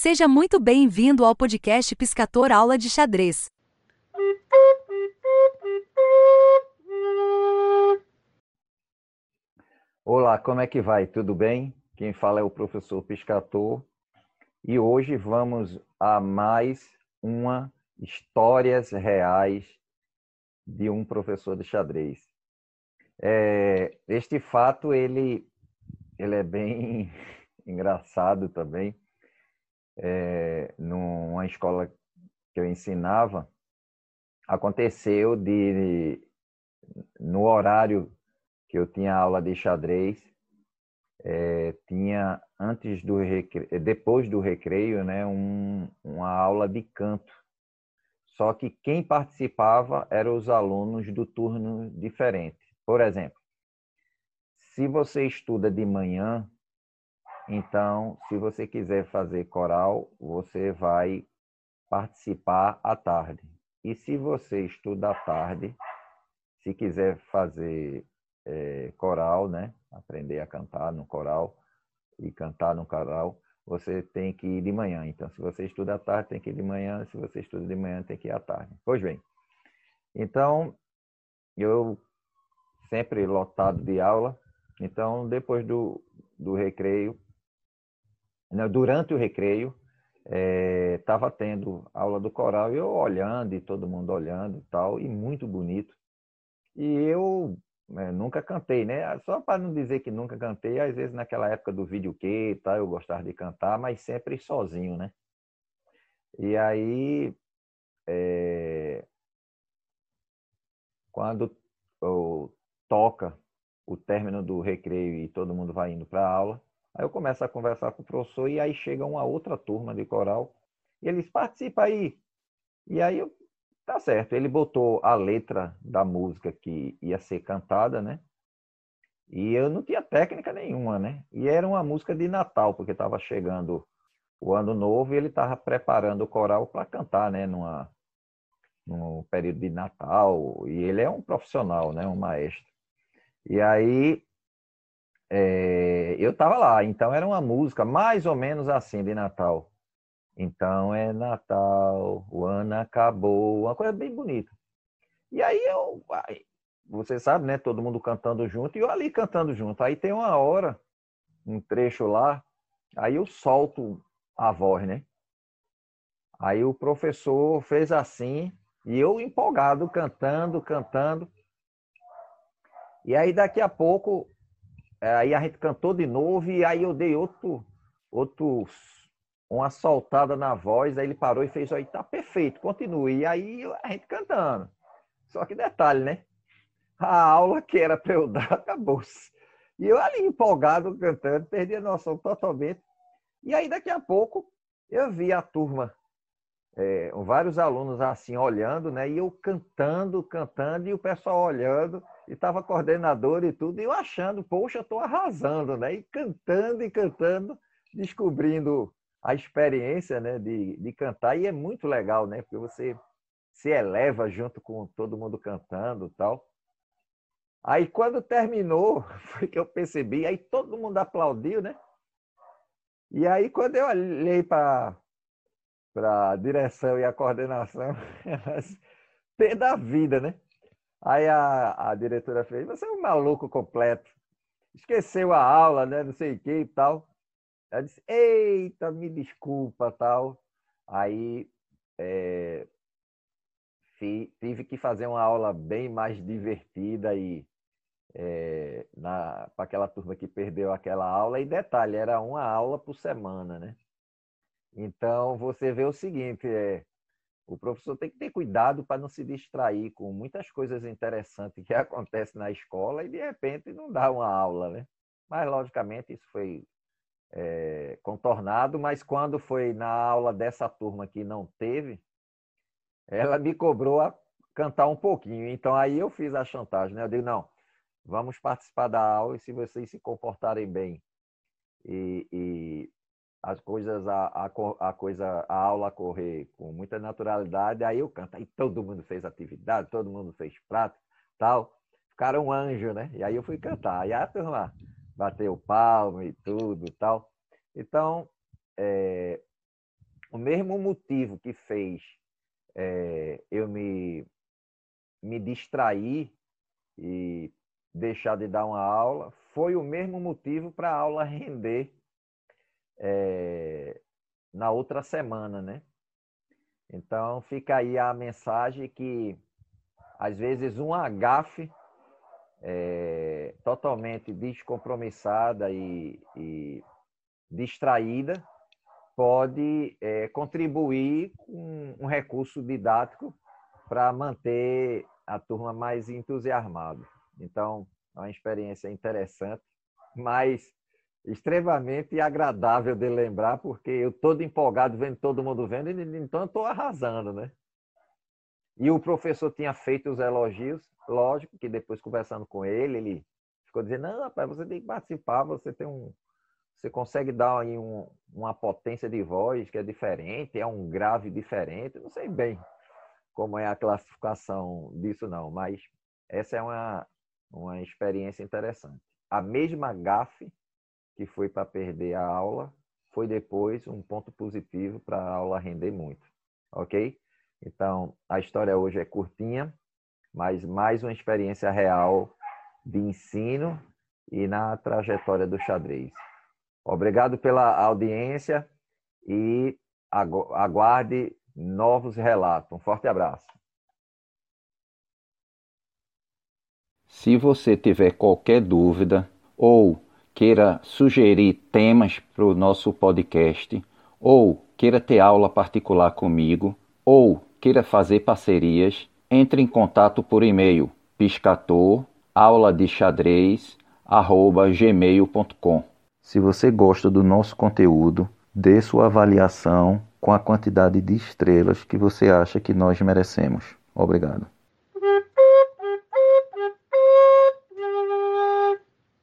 Seja muito bem-vindo ao podcast Piscator Aula de Xadrez. Olá, como é que vai? Tudo bem? Quem fala é o professor Piscator e hoje vamos a mais uma Histórias Reais de um professor de xadrez. É, este fato ele, ele é bem engraçado também. É, numa escola que eu ensinava, aconteceu de no horário que eu tinha aula de xadrez, é, tinha antes do recreio, depois do recreio, né, um, uma aula de canto. Só que quem participava eram os alunos do turno diferente. Por exemplo, se você estuda de manhã, então, se você quiser fazer coral, você vai participar à tarde. E se você estuda à tarde, se quiser fazer é, coral, né? Aprender a cantar no coral e cantar no coral, você tem que ir de manhã. Então, se você estuda à tarde, tem que ir de manhã. Se você estuda de manhã, tem que ir à tarde. Pois bem. Então, eu sempre lotado de aula. Então, depois do, do recreio, né, durante o recreio, estava é, tendo aula do coral e eu olhando e todo mundo olhando e tal, e muito bonito. E eu né, nunca cantei, né? Só para não dizer que nunca cantei, às vezes naquela época do vídeo que tá, eu gostava de cantar, mas sempre sozinho, né? E aí, é... quando toca o término do recreio e todo mundo vai indo para a aula, aí eu começo a conversar com o professor e aí chega uma outra turma de coral e eles participam aí. E aí eu Tá certo, ele botou a letra da música que ia ser cantada, né? E eu não tinha técnica nenhuma, né? E era uma música de Natal, porque estava chegando o ano novo e ele estava preparando o coral para cantar, né? Numa, no período de Natal. E ele é um profissional, né? Um maestro. E aí é, eu estava lá, então era uma música mais ou menos assim de Natal. Então é Natal, o ano acabou, uma coisa bem bonita. E aí eu, você sabe, né? Todo mundo cantando junto e eu ali cantando junto. Aí tem uma hora, um trecho lá, aí eu solto a voz, né? Aí o professor fez assim e eu empolgado cantando, cantando. E aí daqui a pouco, aí a gente cantou de novo e aí eu dei outro outro uma soltada na voz, aí ele parou e fez, aí tá perfeito, continue. E aí a gente cantando. Só que detalhe, né? A aula que era para eu dar acabou-se. E eu ali empolgado cantando, perdi a noção totalmente. E aí daqui a pouco eu vi a turma, é, vários alunos assim olhando, né? E eu cantando, cantando, e o pessoal olhando, e estava coordenador e tudo, e eu achando, poxa, estou arrasando, né? E cantando e cantando, descobrindo a experiência né, de, de cantar, e é muito legal, né? Porque você se eleva junto com todo mundo cantando tal. Aí quando terminou, foi que eu percebi, aí todo mundo aplaudiu, né? E aí quando eu olhei para a direção e a coordenação, elas pé da vida, né? Aí a, a diretora fez, você é um maluco completo. Esqueceu a aula, né? Não sei o que e tal. Ela disse, eita, me desculpa, tal. Aí é, tive que fazer uma aula bem mais divertida e é, para aquela turma que perdeu aquela aula. E detalhe, era uma aula por semana, né? Então, você vê o seguinte, é, o professor tem que ter cuidado para não se distrair com muitas coisas interessantes que acontecem na escola e, de repente, não dar uma aula, né? Mas, logicamente, isso foi é, contornado, mas quando foi na aula dessa turma que não teve, ela me cobrou a cantar um pouquinho. Então aí eu fiz a chantagem, né? Eu digo, não, vamos participar da aula e se vocês se comportarem bem e, e as coisas, a, a, a, coisa, a aula correr com muita naturalidade, aí eu canto. Aí todo mundo fez atividade, todo mundo fez prato, tal. Ficaram um anjo, né? E aí eu fui cantar. E a turma bateu palma e tudo tal. Então, é, o mesmo motivo que fez é, eu me, me distrair e deixar de dar uma aula, foi o mesmo motivo para a aula render é, na outra semana, né? Então fica aí a mensagem que às vezes um agafe é, totalmente descompromissada e, e distraída pode é, contribuir com um recurso didático para manter a turma mais entusiasmada. Então, é uma experiência interessante, mas extremamente agradável de lembrar, porque eu todo empolgado vendo todo mundo vendo, então eu estou arrasando, né? E o professor tinha feito os elogios, lógico que depois conversando com ele, ele ficou dizendo, não, rapaz, você tem que participar, você tem um... Você consegue dar aí um, uma potência de voz que é diferente, é um grave diferente, não sei bem como é a classificação disso não, mas essa é uma, uma experiência interessante. A mesma gafe que foi para perder a aula foi depois um ponto positivo para a aula render muito, ok? Então, a história hoje é curtinha, mas mais uma experiência real de ensino e na trajetória do xadrez. Obrigado pela audiência e aguarde novos relatos. Um forte abraço. Se você tiver qualquer dúvida ou queira sugerir temas para o nosso podcast, ou queira ter aula particular comigo, ou queira fazer parcerias, entre em contato por e-mail piscator aula de xadrez gmail.com. Se você gosta do nosso conteúdo, dê sua avaliação com a quantidade de estrelas que você acha que nós merecemos. Obrigado.